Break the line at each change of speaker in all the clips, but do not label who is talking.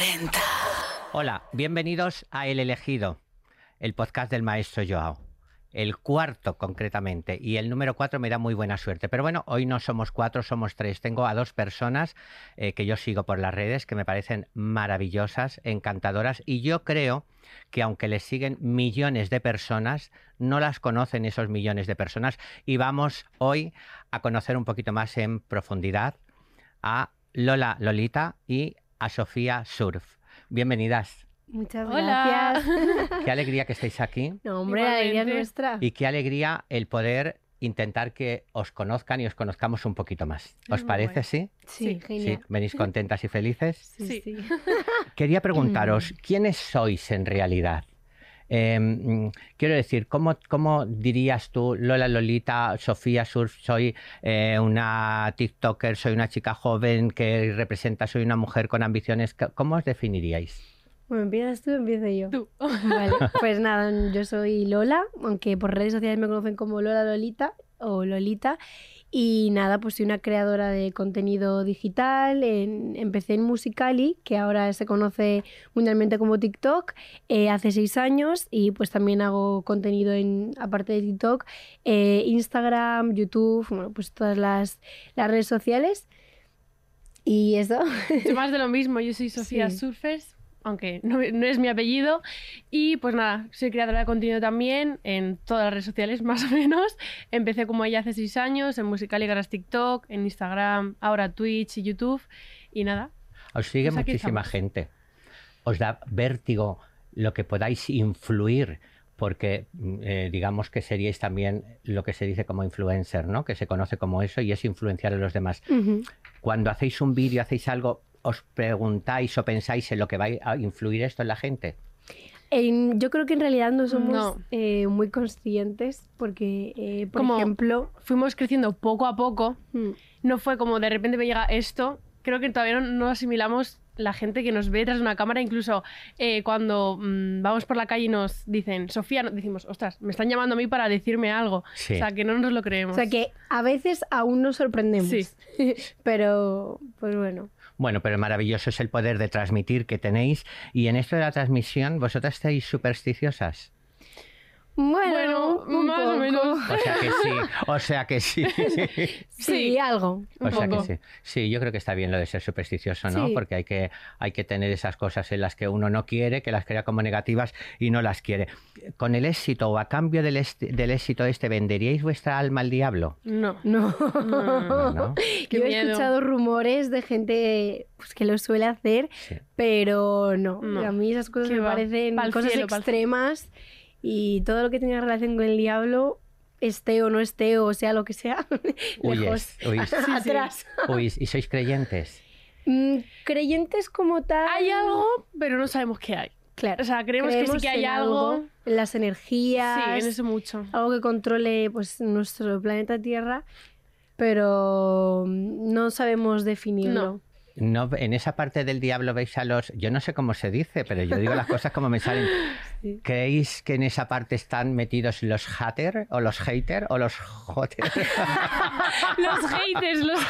40.
Hola, bienvenidos a El Elegido, el podcast del maestro Joao. El cuarto concretamente y el número cuatro me da muy buena suerte. Pero bueno, hoy no somos cuatro, somos tres. Tengo a dos personas eh, que yo sigo por las redes que me parecen maravillosas, encantadoras y yo creo que aunque les siguen millones de personas, no las conocen esos millones de personas y vamos hoy a conocer un poquito más en profundidad a Lola Lolita y a Sofía Surf. Bienvenidas.
Muchas
Hola.
gracias.
Qué alegría que estéis aquí
No, hombre, la alegría nuestra.
y qué alegría el poder intentar que os conozcan y os conozcamos un poquito más. ¿Os
muy
parece, sí?
Sí,
Sí,
genial.
Sí, venís contentas y felices.
Sí,
Sí.
sí.
Quería preguntaros, ¿quiénes sois en realidad? Eh, mm, quiero decir, ¿cómo, ¿cómo dirías tú, Lola Lolita, Sofía Surf, soy eh, una TikToker, soy una chica joven que representa, soy una mujer con ambiciones? ¿Cómo os definiríais?
Bueno, empiezas tú, empiezo yo.
Tú.
Vale, pues nada, yo soy Lola, aunque por redes sociales me conocen como Lola Lolita o Lolita. Y nada, pues soy una creadora de contenido digital. En- empecé en Musicali, que ahora se conoce mundialmente como TikTok, eh, hace seis años. Y pues también hago contenido en, aparte de TikTok, eh, Instagram, YouTube, bueno, pues todas las, las redes sociales. Y eso.
Yo más de lo mismo, yo soy Sofía
Sí.
Surfers, aunque no, no es mi apellido. Y pues nada, soy creadora de contenido también en todas las redes sociales, más o menos. Empecé como ella hace seis años, en Musical y Garas TikTok, en Instagram, ahora Twitch y YouTube. Y nada,
Os sigue
Pues
muchísima gente. Os da vértigo lo que podáis influir, porque mm, eh, digamos que seríais también lo que se dice como influencer, ¿no? Que se conoce como eso y es influenciar a los demás. Cuando hacéis un vídeo, hacéis algo, os preguntáis o pensáis en lo que va a influir esto en la gente.
En- yo creo que en realidad no somos
No.
eh, muy conscientes porque, eh, por
Como-
ejemplo,
fuimos creciendo poco a poco.
mm,
No fue como de repente me llega esto. Creo que todavía no, no asimilamos la gente que nos ve tras una cámara. Incluso eh, cuando mm, vamos por la calle y nos dicen, Sofía, decimos, ostras, me están llamando a mí para decirme algo.
Sí.
O sea, que no nos lo creemos.
o sea que a veces aún nos sorprendemos.
Sí.
Pero, pues bueno.
Bueno, pero maravilloso es el poder de transmitir que tenéis. Y en esto de la transmisión, ¿vosotras estáis supersticiosas?
Bueno,
Bueno,
un
más o menos.
O sea que sí, o sea que sí.
Sí,
Sí.
algo.
O
Un
sea que sí. Sí, yo creo que está bien lo de ser supersticioso, ¿no?
Sí.
Porque hay que, hay que tener esas cosas en las que uno no quiere, que las crea como negativas y no las quiere. Con el éxito o a cambio del, del éxito este, ¿venderíais vuestra alma al diablo?
No.
No.
No,
Yo he
miedo.
escuchado rumores de gente pues, que lo suele hacer,
Sí.
pero no.
No.
A mí esas cosas
Qué
me
va.
parecen
Pa'l
cosas
cielo, pa'l
extremas y todo lo que tenga relación con el diablo, esté o no esté o sea lo que sea, lejos,
Huyes, huyes.
sí.
atrás.
¿y sois creyentes?
Mm, creyentes como tal.
Hay algo, pero no sabemos qué hay.
Claro.
O sea, creemos, que sí que hay
en
algo.
en las energías.
Sí, en eso mucho.
algo que controle pues nuestro planeta Tierra, pero no sabemos definirlo.
No, en esa parte del diablo veis a los... Yo no sé cómo se dice, pero yo digo las cosas como me salen. ¿Creéis que en esa parte están metidos los hater o los hater o los joter?
Los haters, los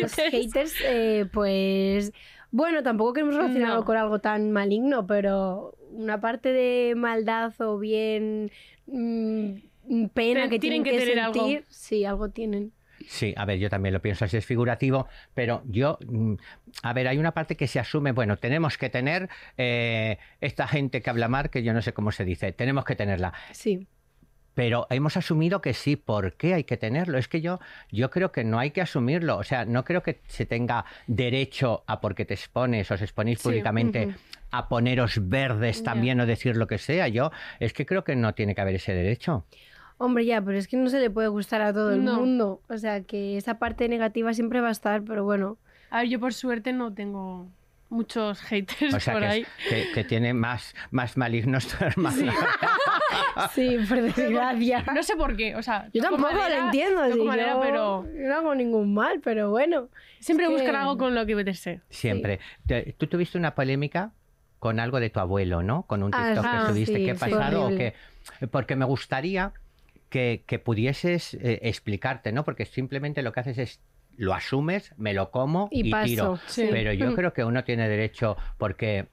Los
haters.
haters, eh, pues bueno, tampoco queremos relacionarlo
No.
con algo tan maligno, pero una parte de maldad o bien mm, pena que
tienen
tienen
que
que,
tener algo.
sí, algo tienen.
Sí, a ver, yo también lo pienso así, es figurativo, pero yo, mm, a ver, hay una parte que se asume, bueno, tenemos que tener eh, esta gente que habla mal, que yo no sé cómo se dice, tenemos que tenerla.
Sí.
Pero hemos asumido que sí, ¿por qué hay que tenerlo? Es que yo, yo creo que no hay que asumirlo, o sea, no creo que se tenga derecho a porque te expones o os exponéis
Sí,
públicamente a poneros verdes también o decir lo que sea. Yo es que creo que no tiene que haber ese derecho.
Hombre, ya, pero es que no se le puede gustar a todo el
No.
mundo. O sea, que esa parte negativa siempre va a estar, pero bueno.
A ver, yo por suerte no tengo muchos haters
O sea,
por
que, es-
ahí.
que, que tiene más, más malignos tu hermano.
Sí, por desgracia.
No sé por qué, o sea,
Yo tampoco
madera-
lo entiendo. si
madera,
yo,
pero
yo no hago ningún mal, pero bueno.
siempre
Es que-
buscan algo con lo que meterse.
Siempre. Te- Tú tuviste una polémica con algo de tu abuelo, ¿no? Con un
Ah,
TikTok
sí,
que subiste.
sí,
¿Qué ha
sí,
pasado? ¿O qué? Porque me gustaría que, que pudieses eh, explicarte, ¿no? Porque simplemente lo que haces es lo asumes, me lo como y,
Y paso,
tiro.
sí.
Pero yo creo que uno tiene derecho, porque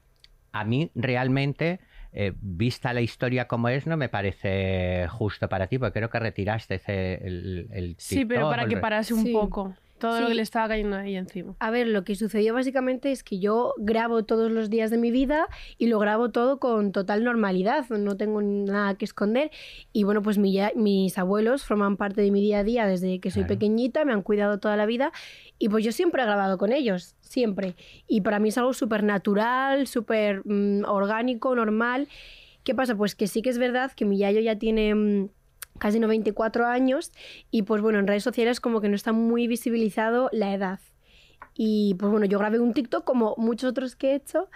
a mí realmente, eh, vista la historia como es, no me parece justo para ti, porque creo que retiraste ese- el, el
Sí, pero para que parase un
Sí.
poco. Todo lo que le estaba cayendo ahí encima.
A ver, lo que sucedió básicamente es que yo grabo todos los días de mi vida y lo grabo todo con total normalidad, no tengo nada que esconder. Y bueno, pues mi mis abuelos forman parte de mi día a día desde que soy
Claro.
pequeñita, me han cuidado toda la vida y pues yo siempre he grabado con ellos, siempre. Y para mí es algo súper natural, súper mm, orgánico, normal. ¿Qué pasa? Pues que sí que es verdad que mi yayo ya tiene... mm, casi 94 años y pues bueno, en redes sociales como que no está muy visibilizado la edad. Y pues bueno, yo grabé un TikTok como muchos otros que he hecho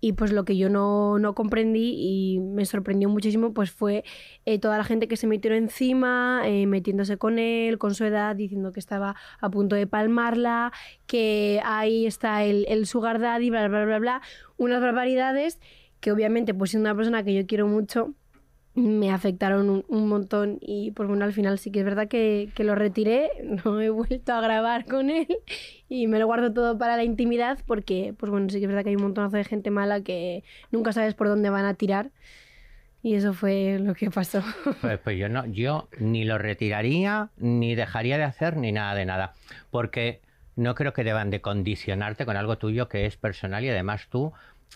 y pues lo que yo no, no comprendí y me sorprendió muchísimo pues fue eh, toda la gente que se metió encima, eh, metiéndose con él, con su edad, diciendo que estaba a punto de palmarla, que ahí está el, el sugar daddy, bla, bla, bla, bla, unas barbaridades que obviamente pues siendo una persona que yo quiero mucho me afectaron un, montón y pues bueno, al final sí que es verdad que, que lo retiré, no he vuelto a grabar con él y me lo guardo todo para la intimidad porque pues bueno, sí que es verdad que hay un montonazo de gente mala que nunca sabes por dónde van a tirar y eso fue lo que pasó.
Pues, pues yo no, yo ni lo retiraría, ni dejaría de hacer, ni nada de nada. Porque no creo que deban de condicionarte con algo tuyo que es personal y además tú,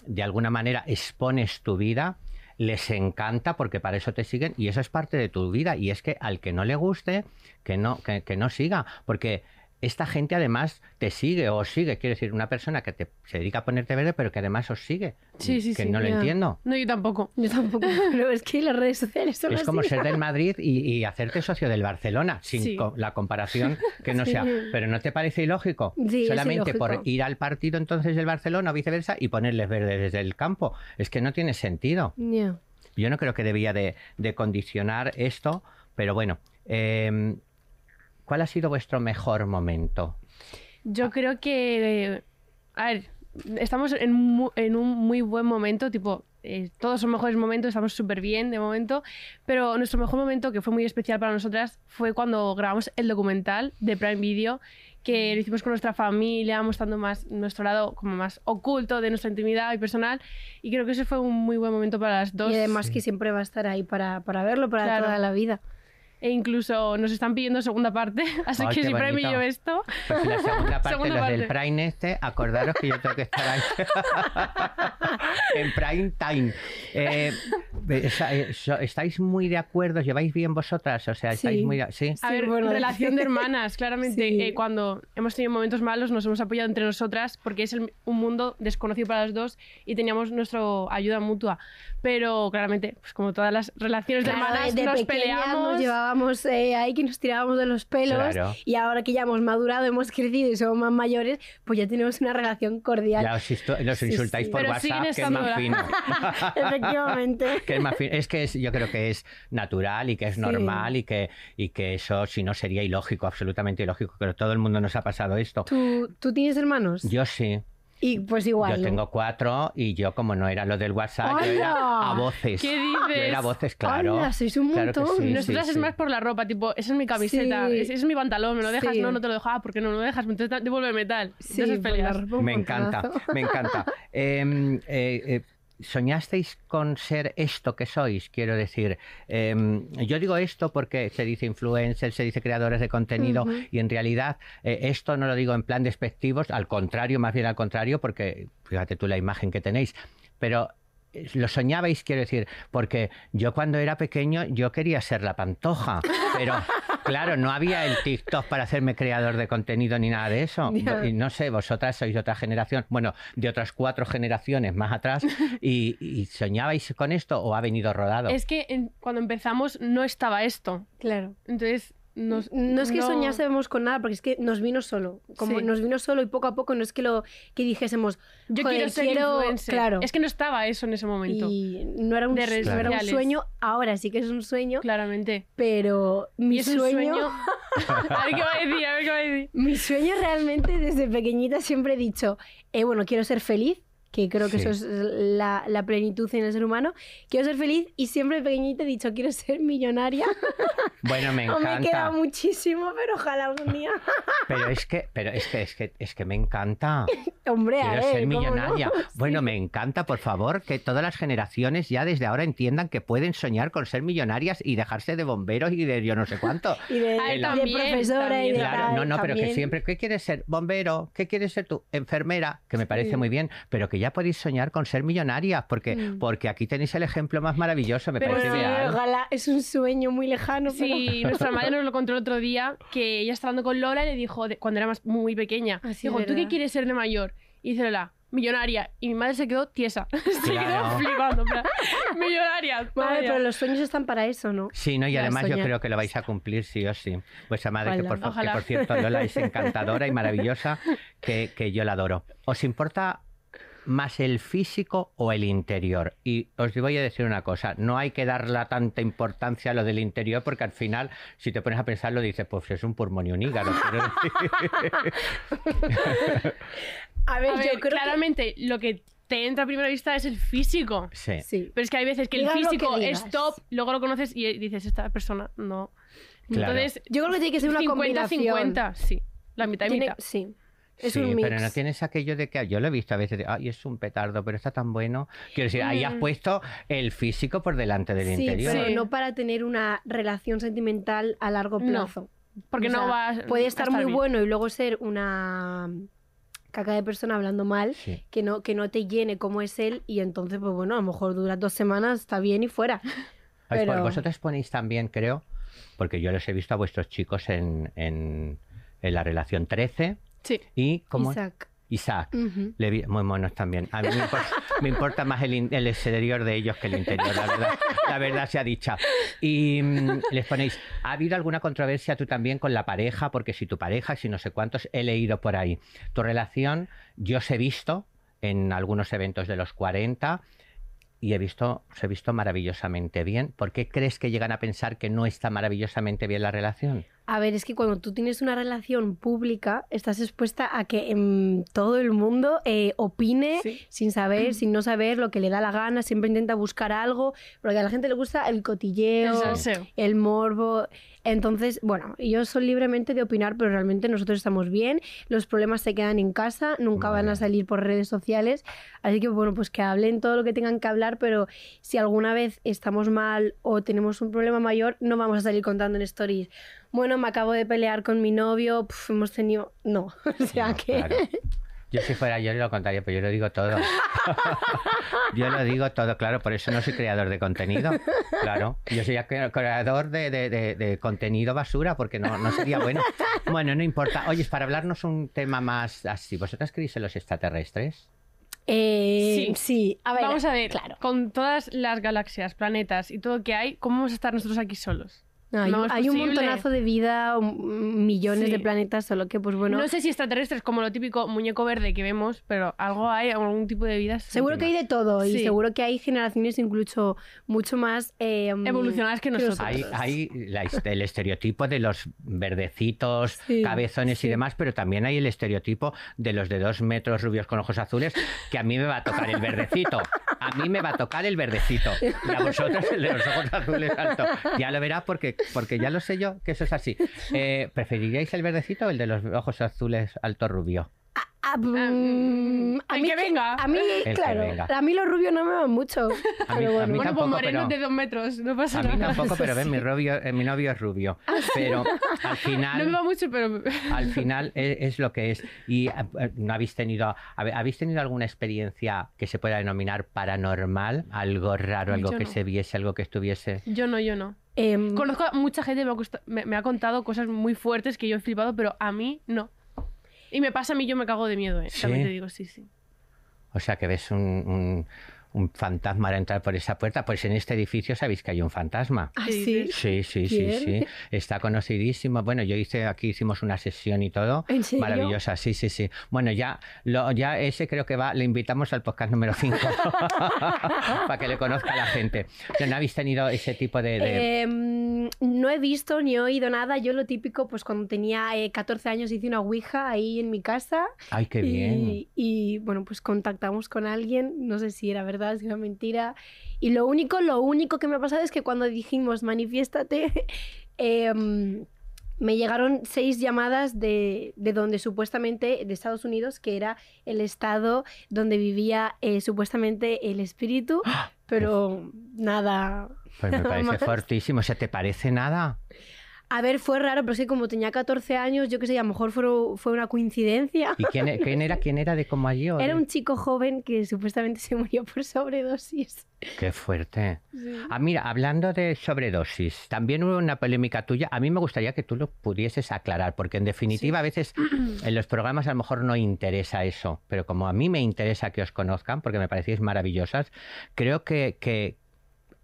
de alguna manera, expones tu vida, les encanta porque para eso te siguen y eso es parte de tu vida. Y es que al que no le guste, que no, que, que no siga. Porque esta gente además te sigue o sigue. Quiero decir, una persona que te, se dedica a ponerte verde, pero que además os sigue.
Sí, sí,
que
sí,
no lo entiendo.
No, yo tampoco.
Yo tampoco, pero es que las redes sociales son
Es
así.
como ser del Madrid y, y hacerte socio del Barcelona, sin
Sí.
co- la comparación que no
Sí.
sea. Pero ¿no te parece ilógico?
Sí, es
Solamente por ir al partido entonces del Barcelona o viceversa y ponerles verde desde el campo. Es que no tiene sentido.
Ya.
Yo no creo que debía de, de condicionar esto, pero bueno. eh, ¿Cuál ha sido vuestro mejor momento?
Yo creo que. A ver, estamos en, mu- en un muy buen momento, tipo. eh, todos son mejores momentos, estamos súper bien de momento, pero nuestro mejor momento, que fue muy especial para nosotras, fue cuando grabamos el documental de Prime Video, que lo hicimos con nuestra familia, mostrando más nuestro lado como más oculto de nuestra intimidad y personal, y creo que ese fue un muy buen momento para las dos.
Y además que siempre va a estar ahí para, para verlo, para
Claro.
toda la vida.
E incluso nos están pidiendo segunda parte, así
Ay,
que si Prime. Video esto...
Pues la segunda parte,
Segunda
los del
parte.
Prime este, acordaros que yo tengo que estar ahí en Prime Time. Eh, eh, so- ¿Estáis muy de acuerdo? ¿Lleváis bien vosotras? O sea, ¿estáis
Sí.
muy de- ¿Sí?
A
Sí,
ver,
bueno,
relación de hermanas, claramente.
Sí.
eh, cuando hemos tenido momentos malos nos hemos apoyado entre nosotras porque es el- un mundo desconocido para las dos y teníamos nuestra ayuda mutua. Pero claramente, pues como todas las relaciones de
Claro,
hermanas,
de
nos peleamos.
Nos llevábamos eh, ahí que nos tirábamos de los pelos
Claro.
y ahora que ya hemos madurado, hemos crecido y somos más mayores, pues ya tenemos una relación cordial.
Ya os, los
Sí,
insultáis
sí.
por
Pero
WhatsApp, que es más fino.
Efectivamente.
que es más fino. Es que es- yo creo que es natural y que es
Sí.
normal y que, y que eso, si no, sería ilógico, absolutamente ilógico. Pero todo el mundo nos ha pasado esto.
¿Tú, ¿Tú tienes hermanos?
Yo sí.
Y pues igual.
Yo
¿no?
tengo cuatro y yo, como no era lo del WhatsApp, yo era a voces.
¿Qué
Yo
dices?
era a voces, claro.
¡Hala! sois un
Claro
montón.
sí,
Nosotras
sí,
es
sí.
más por la ropa, tipo, esa es mi camiseta,
Sí.
ese es mi pantalón, me lo dejas,
Sí.
no, no te lo dejo, ah, ¿por qué no me lo dejas? Entonces devuélveme tal.
Sí,
Entonces
ropa un
Me encanta, me encanta. Em, eh, eh, ¿Soñasteis con ser esto que sois? Quiero decir, em, yo digo esto porque se dice influencer, se dice creadores de contenido y en realidad eh, esto no lo digo en plan despectivos, al contrario, más bien al contrario, porque fíjate tú la imagen que tenéis, pero eh, lo soñabais, quiero decir, porque yo cuando era pequeño yo quería ser la pantoja, pero claro, no había el TikTok para hacerme creador de contenido ni nada de eso. Y no sé, vosotras sois de otra generación, bueno, de otras cuatro generaciones más atrás, y, y soñabais con esto o ha venido rodado.
Es que en- cuando empezamos no estaba esto.
Claro.
Entonces, nos,
No es que soñásemos con nada, porque es que nos vino solo. Como
Sí.
nos vino solo y poco a poco no es que lo que dijésemos,
Yo
"Joder,
quiero ser
quiero-".
influencer.
Claro.
Es que no estaba eso en ese momento.
y no era un,
De redes
no era un sueño, ahora sí que es un sueño,
Claramente.
pero mi
es
sueño.
a ver qué va a decir, a ver qué va a decir.
mi sueño realmente desde pequeñita siempre he dicho, eh, bueno, quiero ser feliz que creo que
Sí.
eso es la, la plenitud en el ser humano. Quiero ser feliz y siempre pequeñita he dicho, quiero ser millonaria.
Bueno, me
No me
encanta.
queda muchísimo, pero ojalá un día.
Pero es que, pero es que, es que, es que me encanta.
Hombre, a
Quiero
ver,
ser
¿cómo no?
millonaria. Bueno,
Sí.
me encanta, por favor, que todas las generaciones ya desde ahora entiendan que pueden soñar con ser millonarias y dejarse de bomberos y de yo no sé cuánto.
Y de,
Ay,
y de
también,
profesora y de.
Claro,
tal,
no, no, pero que siempre, ¿qué quieres ser? Bombero, ¿qué quieres ser tú? Enfermera, que me parece
Sí.
muy bien, pero que ya podéis soñar con ser millonarias, porque,
Mm.
porque aquí tenéis el ejemplo más maravilloso, me
Pero
parece
sí,
ideal.
Ojalá, es un sueño muy lejano, pero...
Sí, nuestra madre nos lo contó el otro día, que ella estaba hablando con Lola y le dijo, cuando era más, muy pequeña,
Ah, sí,
dijo, ¿tú qué quieres ser de mayor? Y dice Lola, millonaria. Y mi madre se quedó tiesa. se
Claro.
quedó flipando. millonaria. Ya".
pero los sueños están para eso, ¿no?
Sí, no, y
Para
además yo creo que lo vais a cumplir sí o sí. Vuestra madre, que por, que por cierto Lola es encantadora y maravillosa, que, que yo la adoro. ¿Os importa más el físico o el interior? Y os voy a decir una cosa, no hay que darle tanta importancia a lo del interior porque al final, si te pones a pensarlo, dices, pues es un pulmón y un hígado.
A ver,
A
yo
ver,
creo
claramente lo que te entra a primera vista es el físico.
Sí.
que... Sí.
Pero es que hay veces que
Digas
el
que
físico
digas.
es top, luego lo conoces y dices, esta persona no.
Claro.
Entonces,
Yo creo que tiene que ser una combinación.
50-50, sí. La mitad y
Tiene-
mitad.
Sí. Es
sí,
un mix.
pero no tienes aquello de que yo lo he visto a veces de, ay, es un petardo, pero está tan bueno. Quiero decir, ahí has
Mm.
puesto el físico por delante del
Sí,
interior.
pero
Sí.
no para tener una relación sentimental a largo
No,
plazo.
Porque
O
no vas.
Puede
a
estar muy
bien.
bueno y luego ser una caca de persona hablando mal,
Sí.
que no, que no te llene como es él, y entonces, pues bueno, a lo mejor dura dos semanas, está bien y fuera.
Ay, pues
Pero-
Vosotros ponéis también, creo, porque yo los he visto a vuestros chicos en, en, en la relación 13
Sí.
y
Isaac.
Isaac. Muy monos también. A mí me importa, me importa más el, in- el exterior de ellos que el interior, la verdad, la verdad sea dicha. Y mm, les ponéis, ¿ha habido alguna controversia tú también con la pareja? Porque si tu pareja, si no sé cuántos, he leído por ahí. Tu relación, yo os he visto en algunos eventos de los 40 y he visto, os he visto maravillosamente bien. ¿Por qué crees que llegan a pensar que no está maravillosamente bien la relación?
A ver, es que cuando tú tienes una relación pública, estás expuesta a que em, todo el mundo eh, opine
Sí.
sin saber, sin no saber lo que le da la gana, siempre intenta buscar algo, porque a la gente le gusta el cotilleo, el morbo. Entonces, bueno, ellos son libremente de opinar, pero realmente nosotros estamos bien, los problemas se quedan en casa, nunca van a salir por redes sociales, así que bueno, pues que hablen todo lo que tengan que hablar, pero si alguna vez estamos mal o tenemos un problema mayor, no vamos a salir contando en stories. Bueno, me acabo de pelear con mi novio, hemos tenido... No, o sea
No,
que...
claro. Yo si fuera yo lo contaría, pero yo lo digo todo. yo lo digo todo, claro, por eso no soy creador de contenido. Claro, yo soy cre- creador de, de- de- de contenido basura, porque no, no sería bueno. Bueno, no importa. Oye, para hablarnos un tema más así, ¿vosotras creéis en los extraterrestres?
Eh,
Sí.
sí, a ver,
Vamos a ver,
claro.
con todas las galaxias, planetas y todo que hay, ¿cómo vamos a estar nosotros aquí solos?
No, hay,
No
un- hay montonazo de vida, millones
Sí.
de planetas, solo que pues bueno...
No sé si extraterrestres como lo típico muñeco verde que vemos, pero algo hay, algún tipo de vida.
Seguro que hay de todo y seguro que hay generaciones incluso mucho más eh,
evolucionadas que nosotros.
Hay, hay la el estereotipo de los verdecitos,
Sí,
cabezones
sí.
y demás, pero también hay el estereotipo de los de dos metros rubios con ojos azules, que a mí me va a tocar el verdecito. A mí me va a tocar el verdecito. Y a vosotros el de los ojos azules alto. Ya lo verás porque, porque ya lo sé yo que eso es así. Eh, ¿Preferiríais el verdecito o el de los ojos azules alto rubio?
Ah, mm,
mm,
a mí
que venga.
A mí, claro,
venga.
a mí los rubios no me van mucho.
A mí-
pero
a
bueno.
mí
bueno,
tampoco,
pues morenos
pero-
de dos metros, no pasa
A mí
nada.
tampoco, pero ven, mi, rubio, eh, mi novio es rubio. Pero al final...
No me va mucho, pero
al final e- es, lo que es. ¿Y eh, no habéis tenido, habéis tenido alguna experiencia que se pueda denominar paranormal? Algo raro, algo
Yo
que
no.
se viese, algo que estuviese.
yo no, yo no.
Em,
Conozco a mucha gente, me ha, me- me ha contado cosas muy fuertes que yo he flipado, pero a mí no. Y me pasa a mí, yo me cago de miedo, ¿eh?
¿Sí?
También te digo, sí, sí.
O sea, que ves un, un- un fantasma al entrar por esa puerta. Pues en este edificio sabéis que hay un fantasma.
ah,
¿Qué
sí.
Sí, sí, sí,
¿Quién?
sí. Está conocidísimo. Bueno, yo hice aquí hicimos una sesión y todo.
¿En serio?
Maravillosa, sí, sí, sí. Bueno, ya, lo, ya ese creo que va, le invitamos al podcast número 5 para que le conozca a la gente. ¿No habéis tenido ese tipo de, de-
Em, No he visto ni he oído nada. Yo lo típico, pues cuando tenía eh, 14 años hice una Ouija ahí en mi casa.
Ay, qué bien.
Y, y, bueno, pues contactamos con alguien, no sé si era verdad, si era mentira. Y lo único, lo único que me ha pasado es que cuando dijimos manifiéstate, eh, me llegaron seis llamadas de, de, donde supuestamente, de Estados Unidos, que era el estado donde vivía eh, supuestamente el espíritu, pero nada.
Pues me parece
más.
fortísimo. ¿Se te parece nada?
A ver, fue raro, pero es que como tenía 14 años, yo qué sé, a lo mejor fue, fue una coincidencia.
¿Y quién, e-, quién, era? ¿Quién era de?
Era un chico joven que supuestamente se murió por sobredosis.
Qué fuerte. Sí. Ah, mira, hablando de sobredosis, también hubo una polémica tuya. A mí me gustaría que tú lo pudieses aclarar, porque en definitiva sí. a veces en los programas a lo mejor no interesa eso, pero como a mí me interesa que os conozcan, porque me parecéis maravillosas, creo que, que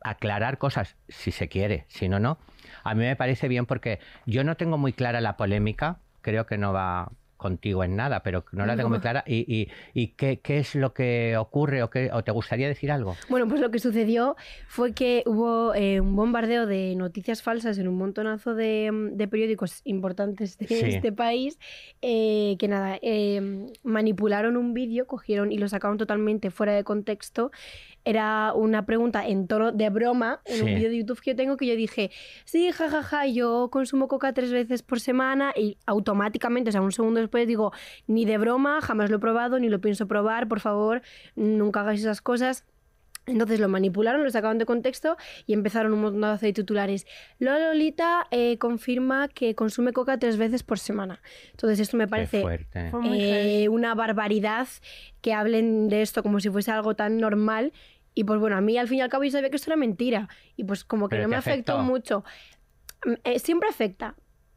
aclarar cosas, si se quiere, si no, no. A mí me parece bien porque yo no tengo muy clara la polémica, creo que no va contigo en nada, pero no la tengo muy clara. ¿Y, y, y qué, qué, es lo que ocurre o, qué, o, te gustaría decir algo?
Bueno, pues lo que sucedió fue que hubo eh, un bombardeo de noticias falsas en un montonazo de, de periódicos importantes de sí. este país, eh, que nada, eh, manipularon un vídeo, cogieron y lo sacaron totalmente fuera de contexto. Era una pregunta en tono de broma en sí. un vídeo de YouTube que yo tengo que yo dije, sí, jajaja, ja, ja, yo consumo coca tres veces por semana y automáticamente, o sea, un segundo después digo, ni de broma, jamás lo he probado, ni lo pienso probar, por favor, nunca hagáis esas cosas. Entonces lo manipularon, lo sacaban de contexto y empezaron un montón de titulares. Lola Lolita eh, confirma que consume coca tres veces por semana. Entonces esto me parece eh, una barbaridad que hablen de esto como si fuese algo tan normal. Y pues bueno, a mí al fin y al cabo yo sabía que esto era mentira. Y pues como que
Pero
no me
afectó.
afectó mucho. Eh, siempre afecta,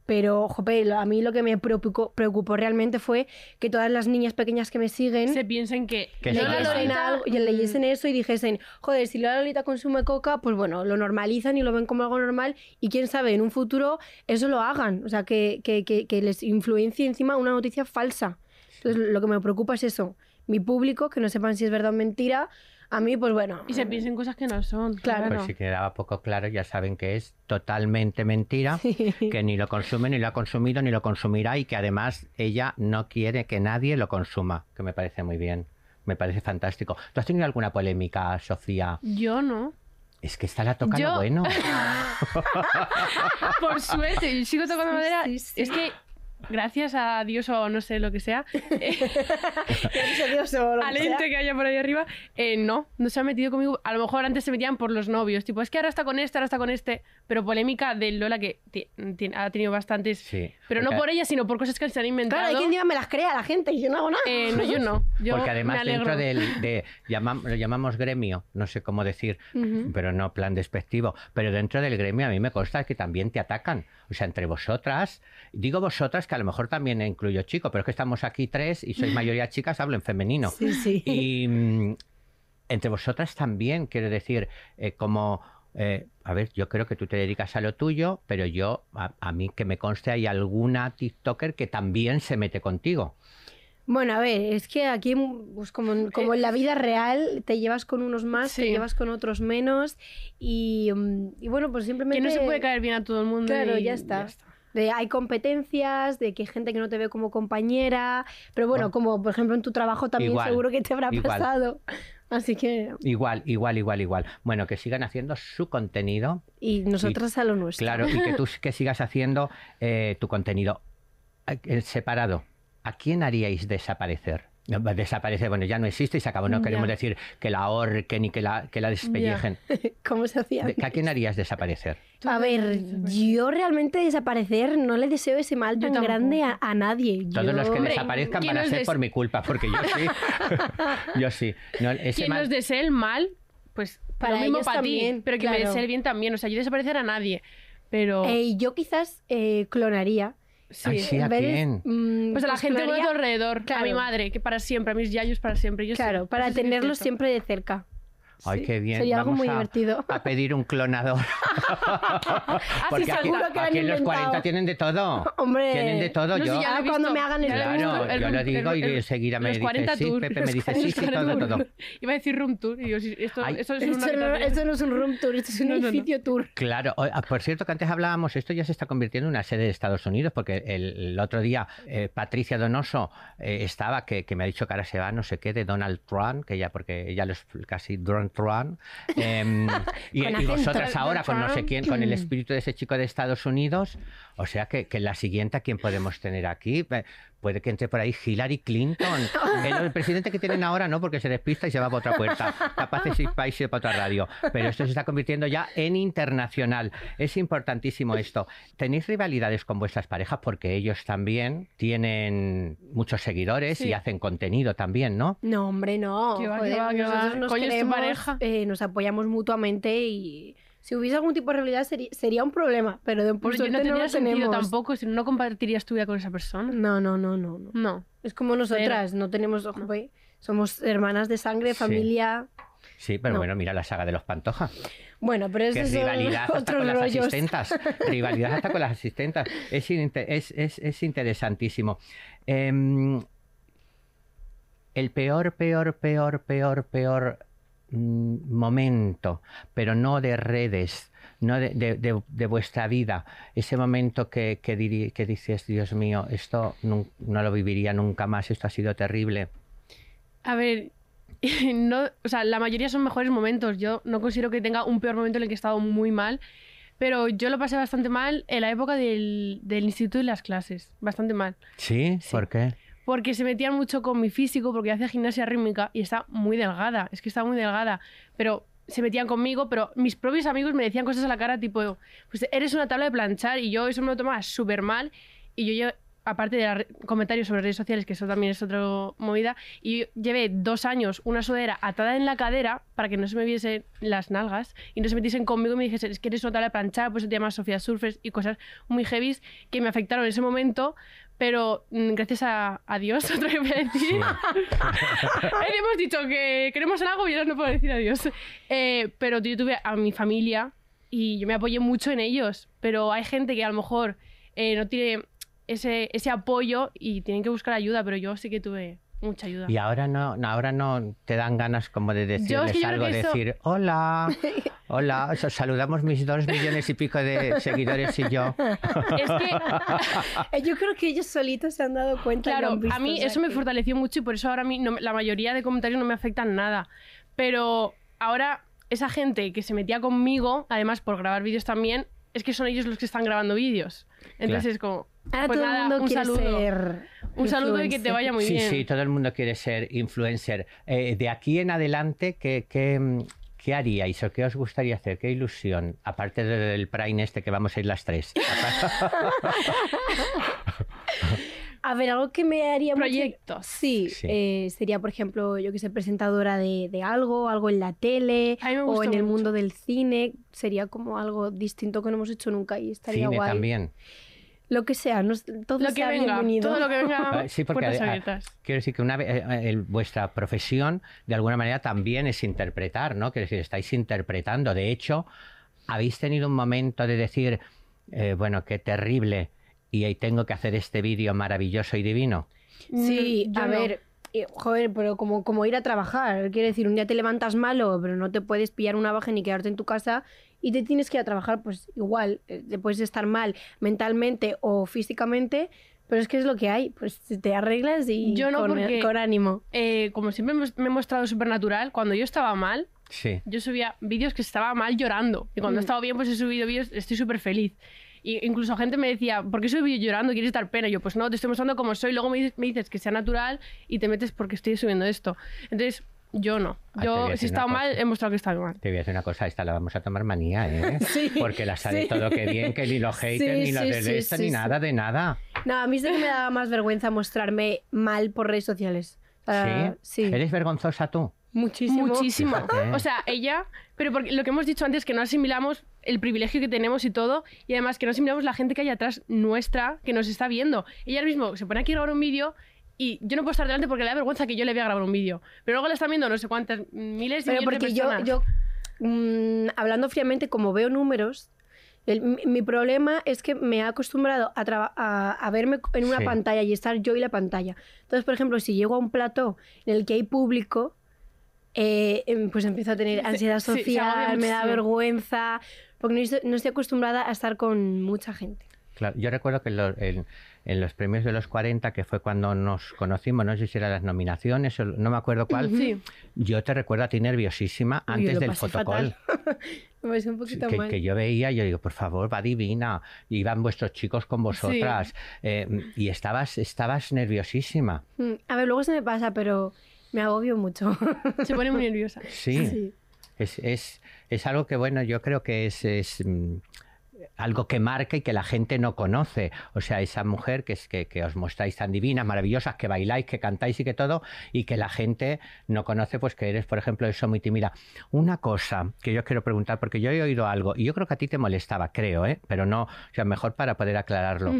pero, jope, a mí lo que me preocupó, preocupó, realmente fue que todas las niñas pequeñas que me siguen
se piensen que,
que
Lola Lolita algo, y leyesen eso y dijesen, joder, si Lola Lolita consume coca, pues bueno, lo normalizan y lo ven como algo normal y quién sabe, en un futuro eso lo hagan, o sea, que, que, que, que les influencie encima una noticia falsa. Entonces, lo que me preocupa es eso, mi público, que no sepan si es verdad o mentira, a mí, pues bueno.
Y se piensen cosas que no son. Claro.
Pues si quedaba poco claro, ya saben que es totalmente mentira, sí. que ni lo consume, ni lo ha consumido, ni lo consumirá y que además ella no quiere que nadie lo consuma, que me parece muy bien. Me parece fantástico. ¿Tú has tenido alguna polémica, Sofía?
Yo no.
Es que está la toca
Yo...
lo bueno.
Por suerte, sigo tocando madera. Sí, sí, es que gracias a Dios o no sé lo que sea,
gracias a Dios o lo
al ente que haya por ahí arriba, eh, no, no se ha metido conmigo. A lo mejor antes se metían por los novios, tipo, es que ahora está con este, ahora está con este, pero polémica de Lola que ha tenido bastantes,
sí,
pero no por ella, sino por cosas que se han inventado.
Claro, hay quien diga me las crea la gente y yo no hago nada.
Eh, no, yo no. Yo
porque además dentro del, de, llamam, lo llamamos gremio, no sé cómo decir, uh -huh. pero no plan despectivo, pero dentro del gremio a mí me consta que también te atacan. O sea, entre vosotras, digo vosotras que a lo mejor también incluyo chico, pero es que estamos aquí tres y sois mayoría chicas, hablo en femenino.
Sí, sí.
Y mm, entre vosotras también, quiero decir, eh, como... Eh, a ver, yo creo que tú te dedicas a lo tuyo, pero yo, a, a, mí que me conste, hay alguna TikToker que también se mete contigo.
Bueno, a ver, es que aquí, pues como, como en la vida real, te llevas con unos más, sí. te llevas con otros menos, y, mm, y, bueno, pues simplemente...
Que no se puede caer bien a todo el mundo.
Claro,
y
ya, está.
ya está.
De, hay competencias, de que hay gente que no te ve como compañera, pero bueno, bueno como por ejemplo en tu trabajo también
igual,
seguro que te habrá
igual.
pasado. Así que...
Igual, igual, igual, igual. Bueno, que sigan haciendo su contenido.
Y nosotras y, a lo nuestro.
Claro, y que tú que sigas haciendo eh, tu contenido eh, separado. ¿A quién haríais desaparecer? Desaparece, bueno, ya no existe y se acabó. No ya. queremos decir que la ahorquen y que la, que la despellejen.
¿Cómo se hacía?
¿A quién harías desaparecer?
A ver, yo realmente desaparecer no le deseo ese mal tan grande a, a nadie.
Todos
yo...
los que desaparezcan van a ser por mi culpa, porque yo sí. yo sí.
No, ese ¿Quién mal... nos desea el mal? Pues para lo mismo para ti, pero que claro. me desee el bien también. O sea, yo desaparecer a nadie. Pero...
Eh, yo quizás eh, clonaría.
Sí, Ay, sí, ¿a quién?
Mm, pues a la pues gente de alrededor, claro. a mi madre, que para siempre, a mis yayos para siempre. Yo
claro,
sé,
para tenerlos siempre de cerca.
Ay,
Sí,
qué bien.
sería algo
Vamos
muy
a,
divertido.
a pedir un clonador. Porque aquí,
seguro que
aquí en los
inventado.
40 tienen de todo.
Hombre,
Tienen de todo.
No,
yo,
sí, ya
Ah, cuando me hagan el
Claro,
el
yo lo digo
el-
y enseguida me
los
dice,
40
sí, Pepe me
los
dice, sí, sí,
40
todo, todo.
Iba a decir room tour y yo, esto,
Ay.
esto es
Esto
una
no, esto no es un room tour, esto es un
No,
edificio tour.
Claro, ah, por cierto que antes hablábamos, esto ya se está convirtiendo en una sede de Estados Unidos, porque el, otro día eh, Patricia Donoso eh, estaba, que, que me ha dicho que ahora se va no sé qué, de Donald Trump, que ya, porque ella lo es casi Donald Trump, em, y, vosotras ahora con no sé quién, con el espíritu de ese chico de Estados Unidos, o sea que, que la siguiente, ¿a quién podemos tener aquí? Puede que entre por ahí Hillary Clinton. El, el presidente que tienen ahora no, porque se despista y se va para otra puerta. Capaz de ir para otra radio. Pero esto se está convirtiendo ya en internacional. Es importantísimo esto. ¿Tenéis rivalidades con vuestras parejas? Porque ellos también tienen muchos seguidores
Sí.
y hacen contenido también, ¿no?
No, hombre, no. Joder,
va,
nosotros nos
tu pareja.
eh, nos apoyamos mutuamente y si hubiese algún tipo de rivalidad sería, sería un problema, pero de, por
yo
suerte
no
no,
tendría
lo
sentido
tenemos.
tampoco, si no, no compartirías tu vida con esa persona.
No, no, no, no, no.
No.
Es como nosotras, no tenemos, joder, somos hermanas de sangre, familia.
Sí, pero
No.
bueno, mira la saga de los Pantoja.
Bueno, pero son
rivalidad hasta
otros
con las asistentas. Rivalidad hasta con las asistentas. Es, es, es- es interesantísimo. Em, el peor, peor, peor, peor, peor momento, pero no de redes, no de, de- de- de vuestra vida. Ese momento que, que, diri- que dices, Dios mío, esto no lo viviría nunca más, esto ha sido terrible.
A ver, no, o sea, la mayoría son mejores momentos. Yo no considero que tenga un peor momento en el que he estado muy mal, pero yo lo pasé bastante mal en la época del, del instituto y las clases. Bastante mal.
¿Sí?
Sí.
¿Por qué?
Porque se metían mucho con mi físico, porque yo hacía gimnasia rítmica y está muy delgada. Es que está muy delgada. Pero se metían conmigo, pero mis propios amigos me decían cosas a la cara tipo, pues eres una tabla de planchar y yo eso me lo tomaba súper mal. Y yo, lle- aparte de los comentarios sobre redes sociales, que eso también es otra movida, y yo llevé dos años una sudadera atada en la cadera para que no se me viesen las nalgas y no se metiesen conmigo y me dijesen, es que eres una tabla de planchar, pues te llama Sofía Surfers y cosas muy heavies que me afectaron en ese momento, pero mm, gracias a, a Dios, otra vez voy a decir,
Sí.
Hemos dicho que queremos algo y ahora no puedo decir adiós. Eh, pero yo tuve a mi familia y yo me apoyé mucho en ellos. Pero hay gente que a lo mejor eh, no tiene ese, ese apoyo y tienen que buscar ayuda, pero yo sí que tuve mucha ayuda.
Y ahora no, no, ahora no te dan ganas como de decirles
yo
algo,
eso-
decir, hola, hola, os saludamos mis dos millones y pico de seguidores y yo.
Es que,
Eh, Yo creo que ellos solitos se han dado cuenta.
claro,
visto,
a mí
o sea
eso me fortaleció mucho y por eso ahora a mí no me- la mayoría de comentarios no me afectan nada. Pero ahora esa gente que se metía conmigo, además por grabar vídeos también, es que son ellos los que están grabando vídeos. Entonces
Claro.
es como...
Ahora
pues
todo
nada,
el mundo
un
quiere
saludo.
ser.
Un saludo y que te vaya muy
sí,
bien.
sí, todo el mundo quiere ser influencer. Eh, de aquí en adelante, ¿qué, qué, qué haríais o qué os gustaría hacer? ¿Qué ilusión? Aparte del Prime este que vamos a ir las tres.
A ver, algo que me haría mucho-
Proyectos.
Sí,
Sí.
eh, sería, por ejemplo, yo que sé, presentadora de, de algo, algo en la tele o en el
mucho.
mundo del cine. Sería como algo distinto que no hemos hecho nunca y estaría
Cine
guay.
también.
Lo que sea, no, sé, todo
Lo que
sea
venga,
bienvenido.
todo lo que venga,
Sí, porque
puertas
a- a- quiero decir que una vez, eh, eh, el- vuestra profesión de alguna manera también es interpretar, ¿no? Quiero decir, estáis interpretando. De hecho, habéis tenido un momento de decir, eh, bueno, qué terrible, y ahí tengo que hacer este vídeo maravilloso y divino.
Sí,
yo
a
no.
ver, eh, joder, pero como, como ir a trabajar. Quiero decir, un día te levantas malo, pero no te puedes pillar una baja ni quedarte en tu casa y te tienes que ir a trabajar, pues igual, eh, te puedes estar mal mentalmente o físicamente, pero es que es lo que hay, pues te arreglas y
Yo no,
con,
porque-
con ánimo.
Eh, como siempre me me he mostrado súper natural, cuando yo estaba mal,
Sí.
yo subía vídeos que estaba mal llorando. Y cuando
Mm.
he estado bien, pues he subido vídeos, estoy súper feliz. Y incluso gente me decía, ¿por qué subí llorando? ¿Quieres dar pena? Y yo, pues no, te estoy mostrando como soy. Luego me dices, me dices que sea natural y te metes porque estoy subiendo esto. Entonces, yo no.
Ah,
Yo, si he
decir
estado
una
mal, he mostrado que estaba mal.
Te voy a decir una cosa, esta la vamos a tomar manía, ¿eh?
Sí,
Porque la sale
sí.
todo que bien, que ni los haters,
Sí,
ni los
sí,
de
sí,
esto,
sí,
ni
sí.
nada de nada.
No, a mí sí que me daba más vergüenza mostrarme mal por redes sociales. Sea,
¿Sí?
sí.
¿Eres vergonzosa tú?
Muchísimo.
Muchísimo.
Fíjate.
O sea, ella, pero porque lo que hemos dicho antes, que no asimilamos el privilegio que tenemos y todo, y además que no asimilamos la gente que hay atrás nuestra, que nos está viendo. Ella ahora mismo se pone aquí a grabar un vídeo y yo no puedo estar delante porque le da vergüenza que yo le voy a grabar un vídeo. Pero luego le están viendo no sé cuántas, miles y
Pero
millones
porque
de
yo,
personas.
yo mm, hablando fríamente, como veo números, el- mi, mi problema es que me he acostumbrado a, a, a verme en una
Sí.
pantalla y estar yo y la pantalla. Entonces, por ejemplo, si llego a un plató en el que hay público, eh, em, pues empiezo a tener ansiedad
sí,
social, me da vergüenza, porque no estoy, no estoy acostumbrada a estar con mucha gente.
Claro, yo recuerdo que en, lo- en- en los premios de los 40, que fue cuando nos conocimos, no sé si eran las nominaciones, o no me acuerdo cuál,
Sí.
yo te recuerdo a ti nerviosísima
Uy,
antes
lo
del fotocall.
me parece un poquito
que,
mal.
que yo veía, yo digo, por favor, va divina, iban vuestros chicos con vosotras, eh, y estabas, estabas nerviosísima.
Mm, A ver, luego se me pasa, pero me agobio mucho.
Se pone muy nerviosa.
Sí,
Sí.
Es, es, es algo que, bueno, yo creo que es, es, mm, algo que marca y que la gente no conoce. O sea, esa mujer que, es, que, que os mostráis tan divinas, maravillosas, que bailáis, que cantáis y que todo, y que la gente no conoce, pues que eres, por ejemplo, eso muy tímida. Una cosa que yo quiero preguntar, porque yo he oído algo, y yo creo que a ti te molestaba, creo, ¿eh? pero no, o sea, mejor para poder aclararlo.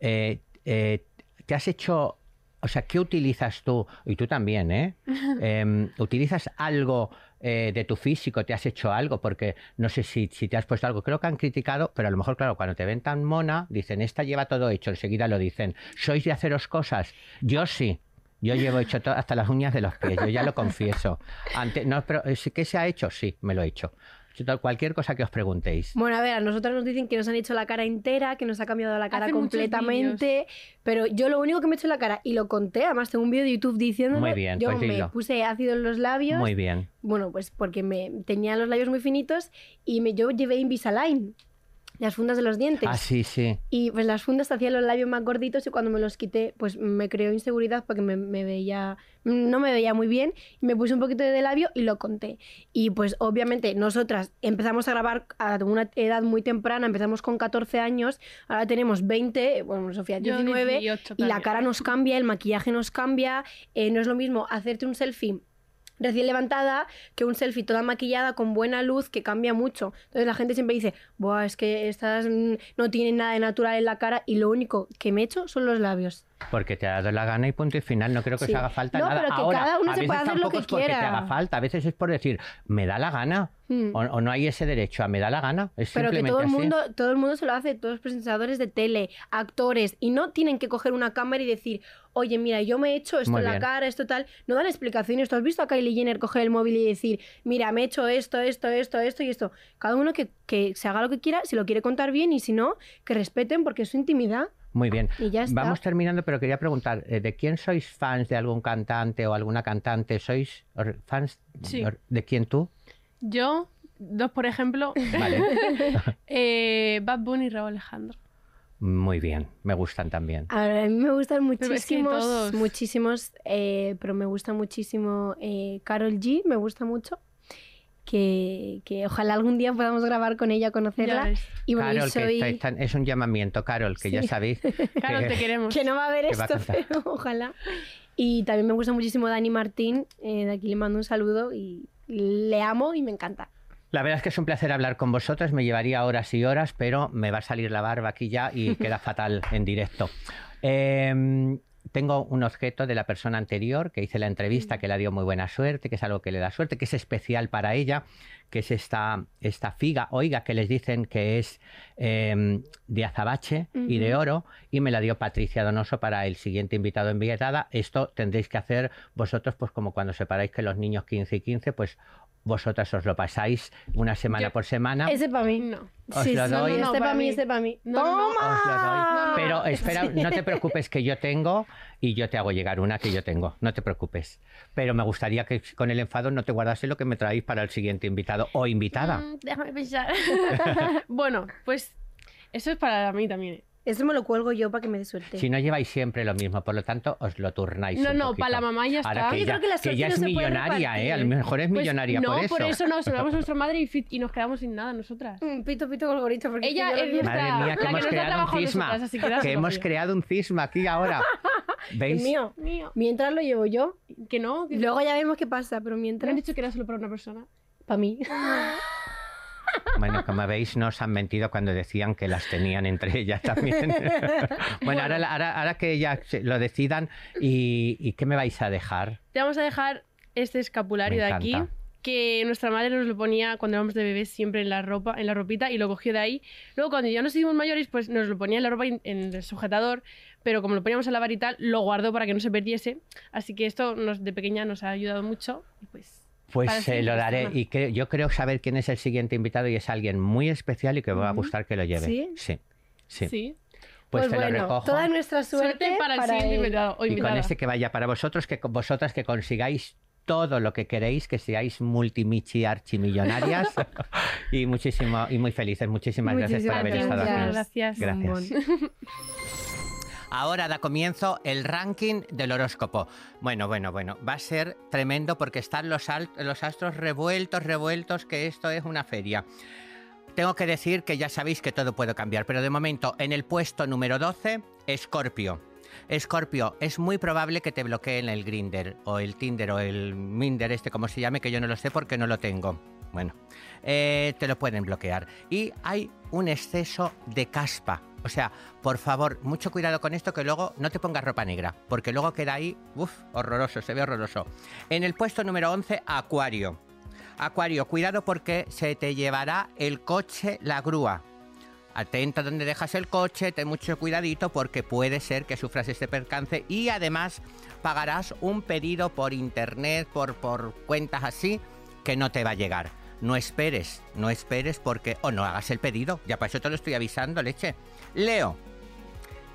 Eh, eh, ¿Te has hecho, o sea, qué utilizas tú, y tú también, ¿eh? Em, ¿Utilizas algo eh, de tu físico? ¿Te has hecho algo? Porque no sé si, si te has puesto algo. Creo que han criticado, pero a lo mejor, claro, cuando te ven tan mona, dicen, esta lleva todo hecho, enseguida lo dicen. ¿Sois de haceros cosas? Yo sí. Yo llevo hecho hasta las uñas de los pies, yo ya lo confieso. Ante, no, pero eh, ¿qué se ha hecho? Sí, me lo he hecho. Cualquier cosa que os preguntéis.
Bueno, a ver, a nosotros nos dicen que nos han hecho la cara entera, que nos ha cambiado la cara
Hace
completamente, pero yo lo único que me he hecho la cara, y lo conté, además tengo un vídeo de YouTube diciéndolo,
Muy bien,
yo
pues
me
dilo.
puse ácido en los labios,
Muy bien.
bueno, pues porque me tenía los labios muy finitos, y me, yo llevé Invisalign, las fundas de los dientes.
Ah, sí, sí.
Y pues las fundas hacían los labios más gorditos y cuando me los quité, pues me creó inseguridad porque me, me veía, no me veía muy bien. Y me puse un poquito de labio y lo conté. Y pues obviamente nosotras empezamos a grabar a una edad muy temprana, empezamos con 14 años, ahora tenemos 20, bueno, Sofía
Yo
19,
18
y la cara nos cambia, el maquillaje nos cambia, eh, no es lo mismo hacerte un selfie recién levantada que un selfie toda maquillada con buena luz que cambia mucho. Entonces la gente siempre dice, Buah, es que estas no tienen nada de natural en la cara y lo único que me he hecho son los labios.
Porque te ha dado la gana y punto y final. No creo que
Sí.
os haga falta
No,
nada.
pero que
Ahora,
cada uno
a
se puede hacer lo que
es porque te
quiera.
haga falta. A veces es por decir, me da la gana.
Hmm.
O, o no hay ese derecho a me da la gana. Es
Pero que todo el
así.
mundo, todo el mundo se lo hace, todos los presentadores de tele, actores, y no tienen que coger una cámara y decir, oye, mira, yo me he hecho esto
Muy
en la
bien.
cara, esto tal. No dan explicaciones. ¿Tú has visto a Kylie Jenner coger el móvil y decir, mira, me he hecho esto, esto, esto, esto y esto? Cada uno que, que se haga lo que quiera, si lo quiere contar bien y si no, que respeten porque es su intimidad.
Muy bien.
Y ya está.
Vamos terminando, pero quería preguntar, eh, ¿de quién sois fans de algún cantante o alguna cantante? ¿Sois or- fans
Sí.
de quién tú?
Yo, dos por ejemplo,
Vale.
eh, Bad Bunny y Raúl Alejandro.
Muy bien, me gustan también.
A, ver, a mí me gustan
Pero es que
muchísimos, muchísimos, eh, pero me gusta muchísimo eh, Carol G, me gusta mucho. Que, que ojalá algún día podamos grabar con ella, conocerla. Y bueno,
Carol, que
soy...
tan- es un llamamiento, Carol, que ya sabéis.
Claro,
que-
te queremos.
que no va a
a
esto, pero ojalá. Y también me gusta muchísimo Dani Martín, eh, de aquí le mando un saludo y le amo y me encanta.
La verdad es que es un placer hablar con vosotros, me llevaría horas y horas, pero me va a salir la barba aquí ya y queda fatal en directo. Eh, tengo un objeto de la persona anterior que hice la entrevista, que le dio muy buena suerte, que es algo que le da suerte, que es especial para ella, que es esta, esta figa, oiga, que les dicen que es eh, de azabache y de oro, y me la dio Patricia Donoso para el siguiente invitado invitada. Esto tendréis que hacer vosotros, pues como cuando separáis que los niños 15 y 15, pues vosotras os lo pasáis una semana
Yo-
por semana.
Ese para mí.
No.
Os lo doy.
este
No,
para
para
mí,
mí.
este para mí.
No, no, no.
¡Toma!
Os lo doy.
no, no.
Pero espera, no te preocupes que yo tengo y yo te hago llegar una que yo tengo. No te preocupes. Pero me gustaría que con el enfado no te guardase lo que me traéis para el siguiente invitado o invitada.
Mm, déjame pensar. bueno, pues eso es para mí también. ¿Eh?
Ese me lo cuelgo yo para que me dé suerte.
Si no lleváis siempre lo mismo, por lo tanto os lo turnáis.
No,
un
no, para la mamá ya
Ahora
está.
que
Yo
ella,
creo que la
que
suerte
ella
no
es
se puede
millonaria, ¿eh? A lo mejor es
Pues
millonaria
no,
por eso.
no, se lo damos a nuestra madre y, fit- y nos quedamos sin nada nosotras.
Mm, Pito, pito, golgorito. Porque
Ella
es que
nuestra-
Madre mía,
la
que
que
hemos
nos da
creado un cisma.
nosotras, así que
Que hemos creado un cisma aquí ahora. ¿Veis?
Mío.
Mío.
Mientras lo llevo yo.
Que no, que
Luego ya vemos qué pasa, pero
me han
mientras...
dicho que era solo para una persona.
Para mí.
Bueno, como veis, nos han mentido cuando decían que las tenían entre ellas también. bueno, ahora, ahora, ahora que ya lo decidan, ¿y, y qué me vais a dejar?
Te vamos a dejar este escapulario
Me
de aquí. Que nuestra madre nos lo ponía cuando éramos de bebés siempre en la ropa, en la ropita, y lo cogió de ahí. Luego, cuando ya nos hicimos mayores, pues nos lo ponía en la ropa en en el sujetador, pero como lo poníamos a lavar y tal, lo guardó para que no se perdiese. Así que esto nos, de pequeña nos ha ayudado mucho. Y pues
Pues eh,
siempre,
lo daré y yo creo saber quién es el siguiente invitado y es alguien muy especial y que me va a gustar que lo lleve.
¿Sí?
Sí. sí.
sí.
Pues,
Pues,
te lo
bueno,
recojo.
toda nuestra suerte,
Suerte para el siguiente invitado o
y con este que vaya para vosotros, que vosotras que consigáis todo lo que queréis, que seáis multimichi archimillonarias y muchísimo y muy felices. Muchísimas gracias por haber
Muchísimas
estado aquí.
gracias.
Gracias. Ahora da comienzo el ranking del horóscopo. Bueno, bueno, bueno, va a ser tremendo porque están los astros revueltos, revueltos, que esto es una feria. Tengo que decir que ya sabéis que todo puede cambiar, pero de momento en el puesto número 12, Escorpio. Escorpio, es muy probable que te bloqueen el Grinder o el Tinder o el Minder, este como se llame, que yo no lo sé porque no lo tengo. Bueno, eh, te lo pueden bloquear. Y hay un exceso de caspa. O sea, por favor, mucho cuidado con esto que luego no te pongas ropa negra, porque luego queda ahí, uff, horroroso, se ve horroroso. En el puesto número 11, Acuario. Acuario, cuidado porque se te llevará el coche la grúa. Atenta donde dejas el coche, ten mucho cuidadito porque puede ser que sufras este percance y además pagarás un pedido por internet, por, por cuentas así, que no te va a llegar. No esperes, no esperes porque... O no hagas el pedido, ya para eso te lo estoy avisando, leche. Leo,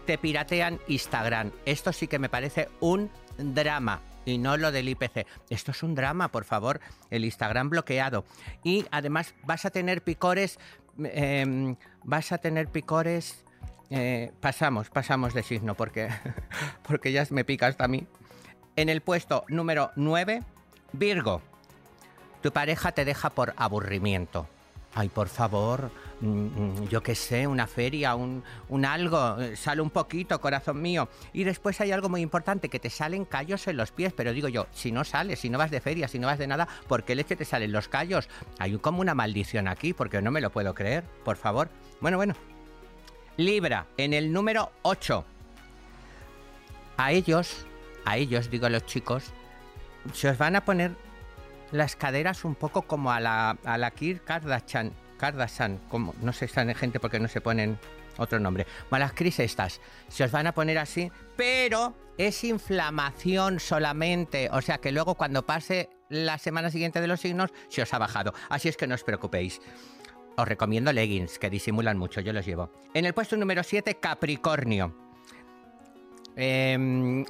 te piratean Instagram. Esto sí que me parece un drama. Y no lo del IPC. Esto es un drama, por favor. El Instagram bloqueado. Y además vas a tener picores. eh, vas a tener picores. eh, pasamos, pasamos de signo porque, porque ya me pica hasta a mí. En el puesto número 9, Virgo. Tu pareja te deja por aburrimiento. Ay, por favor, mm, mm, yo qué sé, una feria, un, un algo, eh, sale un poquito, corazón mío. Y después hay algo muy importante, que te salen callos en los pies. Pero digo yo, si no sales, si no vas de feria, si no vas de nada, ¿por qué leche te salen los callos? Hay como una maldición aquí, porque no me lo puedo creer, por favor. Bueno, bueno. Libra, en el número 8. A ellos, a ellos, digo a los chicos, se os van a poner las caderas un poco como a la, a la Kir Kardashian, Kardashian, como, no sé, están gente porque no se ponen otro nombre. Bueno, las Cris estas, se os van a poner así, pero es inflamación solamente, o sea que luego cuando pase la semana siguiente de los signos se os ha bajado, así es que no os preocupéis. Os recomiendo leggings, que disimulan mucho, yo los llevo. En el puesto número 7, Capricornio. Uy,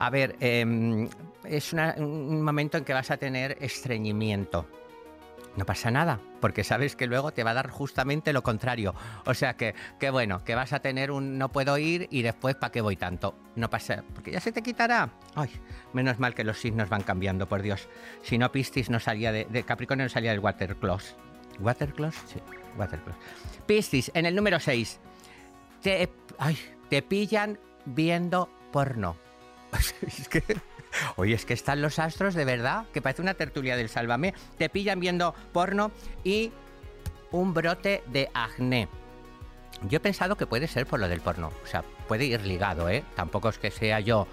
a ver, em, es un momento en que vas a tener estreñimiento. No pasa nada, porque sabes que luego te va a dar justamente lo contrario. O sea que, que bueno, que vas a tener un no puedo ir y después ¿para qué voy tanto? No pasa, porque ya se te quitará. Ay, menos mal que los signos van cambiando, por Dios. Si no, Piscis no salía de, de Capricornio, no salía del Waterclaws. ¿Waterclaws? Sí, Waterclaws. Piscis, en el número 6. Te, te pillan viendo porno. Oye, es que están los astros de verdad, que parece una tertulia del Sálvame. Te pillan viendo porno y un brote de acné. Yo he pensado que puede ser por lo del porno. O sea, puede ir ligado, ¿eh? Tampoco es que sea yo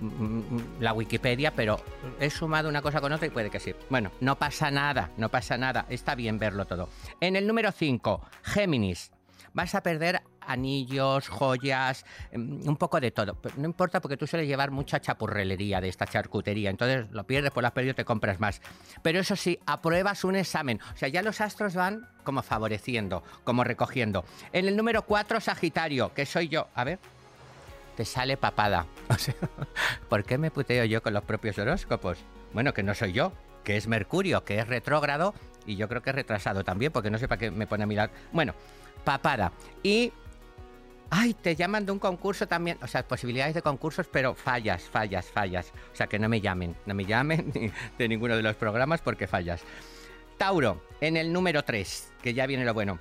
mm, mm, la Wikipedia, pero he sumado una cosa con otra y puede que sí. Bueno, no pasa nada, no pasa nada. Está bien verlo todo. En el número 5, Géminis. Vas a perder anillos, joyas, mm, un poco de todo. No importa porque tú sueles llevar mucha chapurrelería de esta charcutería. Entonces lo pierdes, pues lo has perdido, te compras más. Pero eso sí, apruebas un examen. O sea, ya los astros van como favoreciendo, como recogiendo. En el número 4, Sagitario, que soy yo. A ver. Te sale papada. O sea, ¿por qué me puteo yo con los propios horóscopos? Bueno, que no soy yo, que es Mercurio, que es retrógrado y yo creo que es retrasado también, porque no sé para qué me pone a mirar. Bueno, papada. Y. Ay, te llaman de un concurso también. O sea, posibilidades de concursos, pero fallas, fallas, fallas. O sea, que no me llamen. No me llamen ni de ninguno de los programas porque fallas. Tauro, en el número 3, que ya viene lo bueno.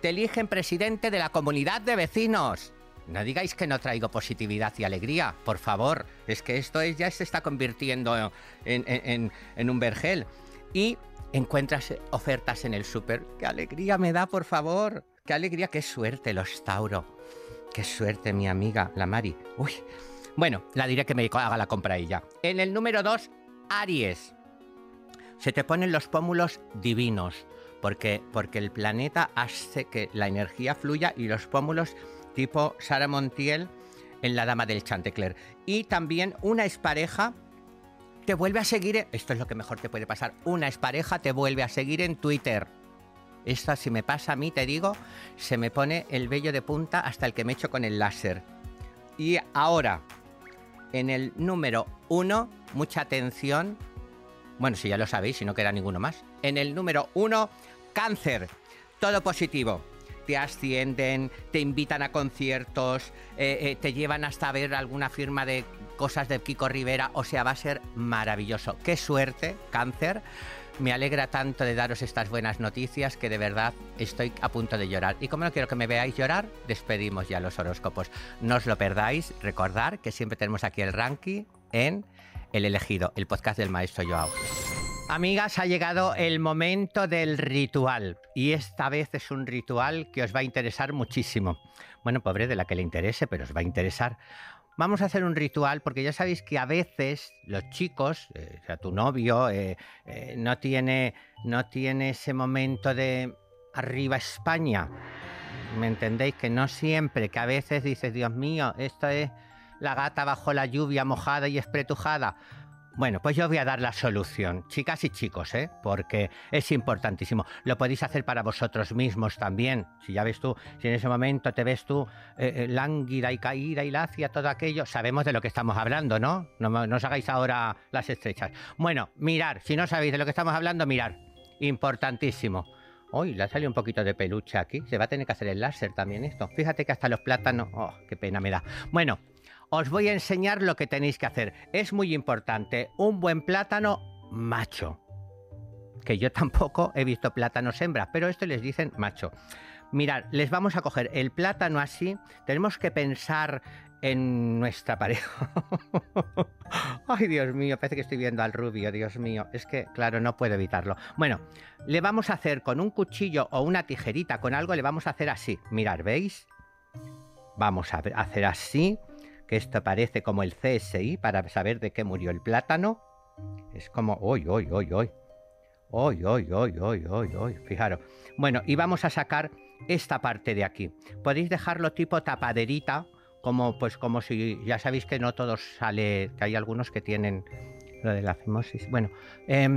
Te eligen presidente de la comunidad de vecinos. No digáis que no traigo positividad y alegría, por favor. Es que esto es- ya se está convirtiendo en, en- en- un vergel. y encuentras ofertas en el súper. ¡Qué alegría me da, por favor! ¡Qué alegría! ¡Qué suerte los Tauro! ¡Qué suerte, mi amiga, la Mari! ¡Uy! Bueno, la diré que me haga la compra ella. En el número 2, Aries. Se te ponen los pómulos divinos, porque, porque el planeta hace que la energía fluya y los pómulos tipo Sara Montiel en La Dama del Chantecler. Y también una expareja te vuelve a seguir, esto es lo que mejor te puede pasar, una expareja te vuelve a seguir en Twitter. Esto si me pasa a mí, te digo, se me pone el vello de punta hasta el que me echo con el láser. Y ahora, en el número uno, mucha atención. Bueno, si ya lo sabéis, si no queda ninguno más. En el número uno, cáncer. Todo positivo te ascienden, te invitan a conciertos, eh, eh, te llevan hasta ver alguna firma de cosas de Kiko Rivera, o sea, va a ser maravilloso. Qué suerte, cáncer. Me alegra tanto de daros estas buenas noticias que de verdad estoy a punto de llorar. Y como no quiero que me veáis llorar, despedimos ya los horóscopos. No os lo perdáis, recordar que siempre tenemos aquí el ranking en El elegido, el podcast del maestro Joao. Amigas, ha llegado el momento del ritual y esta vez es un ritual que os va a interesar muchísimo. Bueno, pobre de la que le interese, pero os va a interesar. Vamos a hacer un ritual porque ya sabéis que a veces los chicos, eh, o sea, tu novio, eh, eh, no, tiene, no tiene ese momento de arriba España. ¿Me entendéis? Que no siempre, que a veces dices, Dios mío, esto es la gata bajo la lluvia mojada y espretujada. Bueno, pues yo voy a dar la solución, chicas y chicos, ¿eh? porque es importantísimo. Lo podéis hacer para vosotros mismos también. Si ya ves tú, si en ese momento te ves tú eh, eh, lánguida y caída y lacia, todo aquello, sabemos de lo que estamos hablando, ¿no? No, no os hagáis ahora las estrechas. Bueno, mirar, si no sabéis de lo que estamos hablando, mirar. Importantísimo. Uy, le ha salido un poquito de peluche aquí. Se va a tener que hacer el láser también esto. Fíjate que hasta los plátanos... Oh, qué pena me da. Bueno, os voy a enseñar lo que tenéis que hacer. Es muy importante, un buen plátano macho. Que yo tampoco he visto plátanos hembras, pero esto les dicen macho. Mirad, les vamos a coger el plátano así. Tenemos que pensar en nuestra pareja. Ay, Dios mío, parece que estoy viendo al rubio, Dios mío. Es que, claro, no puedo evitarlo. Bueno, le vamos a hacer con un cuchillo o una tijerita, con algo, le vamos a hacer así. Mirad, ¿veis? Vamos a hacer así esto parece como el CSI para saber de qué murió el plátano. Es como, hoy, hoy, hoy, hoy. Hoy, hoy, hoy, hoy, hoy, hoy. Fijaros. Bueno, y vamos a sacar esta parte de aquí. Podéis dejarlo tipo tapaderita, como pues como si ya sabéis que no todos sale, que hay algunos que tienen lo de la fimosis. Bueno, eh,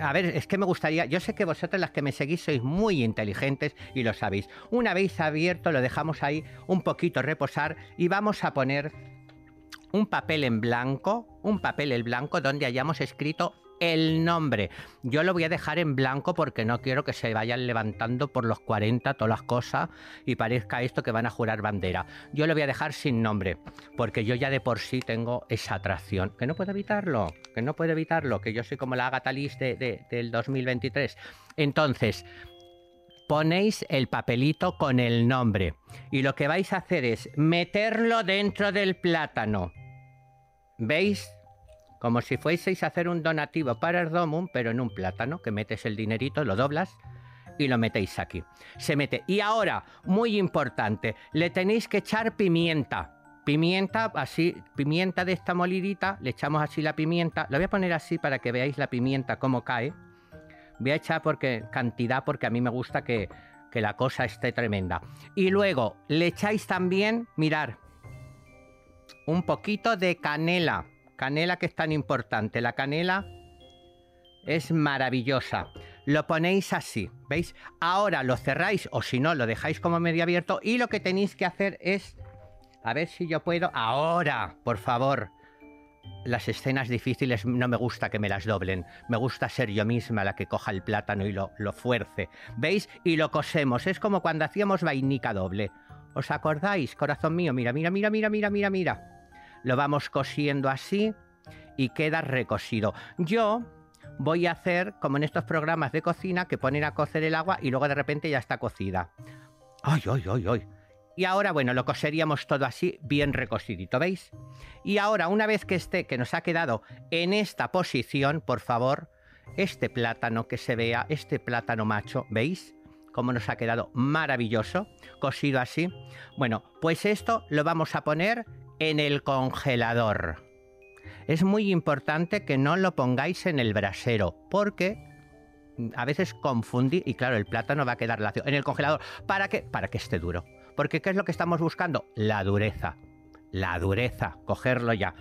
a ver, es que me gustaría, yo sé que vosotros las que me seguís sois muy inteligentes y lo sabéis. Una vez abierto lo dejamos ahí un poquito reposar y vamos a poner un papel en blanco, un papel en blanco donde hayamos escrito el nombre. Yo lo voy a dejar en blanco porque no quiero que se vayan levantando por los 40 todas las cosas y parezca esto que van a jurar bandera. Yo lo voy a dejar sin nombre porque yo ya de por sí tengo esa atracción. Que no puedo evitarlo, que no puedo evitarlo, que yo soy como la Agatha Liz de, del 2023. Entonces, ponéis el papelito con el nombre y lo que vais a hacer es meterlo dentro del plátano. ¿Veis? Como si fueseis a hacer un donativo para el Domum, pero en un plátano, que metes el dinerito, lo doblas y lo metéis aquí. Se mete. Y ahora, muy importante, le tenéis que echar pimienta. Pimienta, así, pimienta de esta molidita, le echamos así la pimienta. Lo voy a poner así para que veáis la pimienta cómo cae. Voy a echar porque, cantidad porque a mí me gusta que, que la cosa esté tremenda. Y luego le echáis también, mirar, un poquito de canela Canela que es tan importante. La canela es maravillosa. Lo ponéis así, ¿veis? Ahora lo cerráis o si no, lo dejáis como medio abierto y lo que tenéis que hacer es... A ver si yo puedo... Ahora, por favor. Las escenas difíciles no me gusta que me las doblen. Me gusta ser yo misma la que coja el plátano y lo, lo fuerce. ¿Veis? Y lo cosemos. Es como cuando hacíamos vainica doble. ¿Os acordáis, corazón mío? Mira, mira, mira, mira, mira, mira, mira lo vamos cosiendo así y queda recosido. Yo voy a hacer como en estos programas de cocina que ponen a cocer el agua y luego de repente ya está cocida. ¡Ay, ay, ay, ay! Y ahora, bueno, lo coseríamos todo así, bien recosidito, ¿veis? Y ahora, una vez que esté, que nos ha quedado en esta posición, por favor, este plátano que se vea, este plátano macho, ¿veis? Cómo nos ha quedado maravilloso, cosido así. Bueno, pues esto lo vamos a poner en el congelador. Es muy importante que no lo pongáis en el brasero, porque a veces confundí y claro, el plátano va a quedar lacio en el congelador. ¿Para qué? Para que esté duro. Porque ¿qué es lo que estamos buscando? La dureza. La dureza, cogerlo ya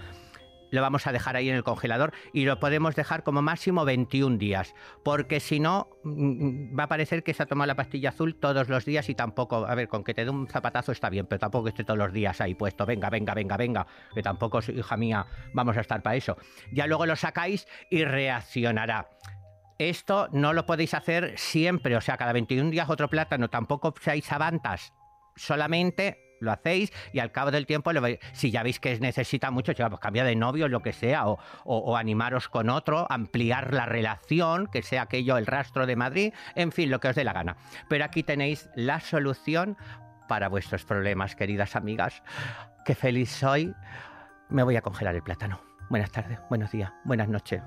lo vamos a dejar ahí en el congelador y lo podemos dejar como máximo 21 días, porque si no mm, mm, va a parecer que se ha tomado la pastilla azul todos los días y tampoco, a ver, con que te dé un zapatazo está bien, pero tampoco esté todos los días ahí puesto, venga, venga, venga, venga, que tampoco, hija mía, vamos a estar para eso. Ya luego lo sacáis y reaccionará. Esto no lo podéis hacer siempre, o sea, cada 21 días otro plátano, tampoco seáis avantas, solamente lo hacéis y al cabo del tiempo, si ya veis que necesita mucho, pues cambia de novio, lo que sea, o, animaros con otro, ampliar la relación, que sea aquello el rastro de Madrid, en fin, lo que os dé la gana. Pero aquí tenéis la solución para vuestros problemas, queridas amigas. Qué feliz soy. Me voy a congelar el plátano. Buenas tardes, buenos días, buenas noches.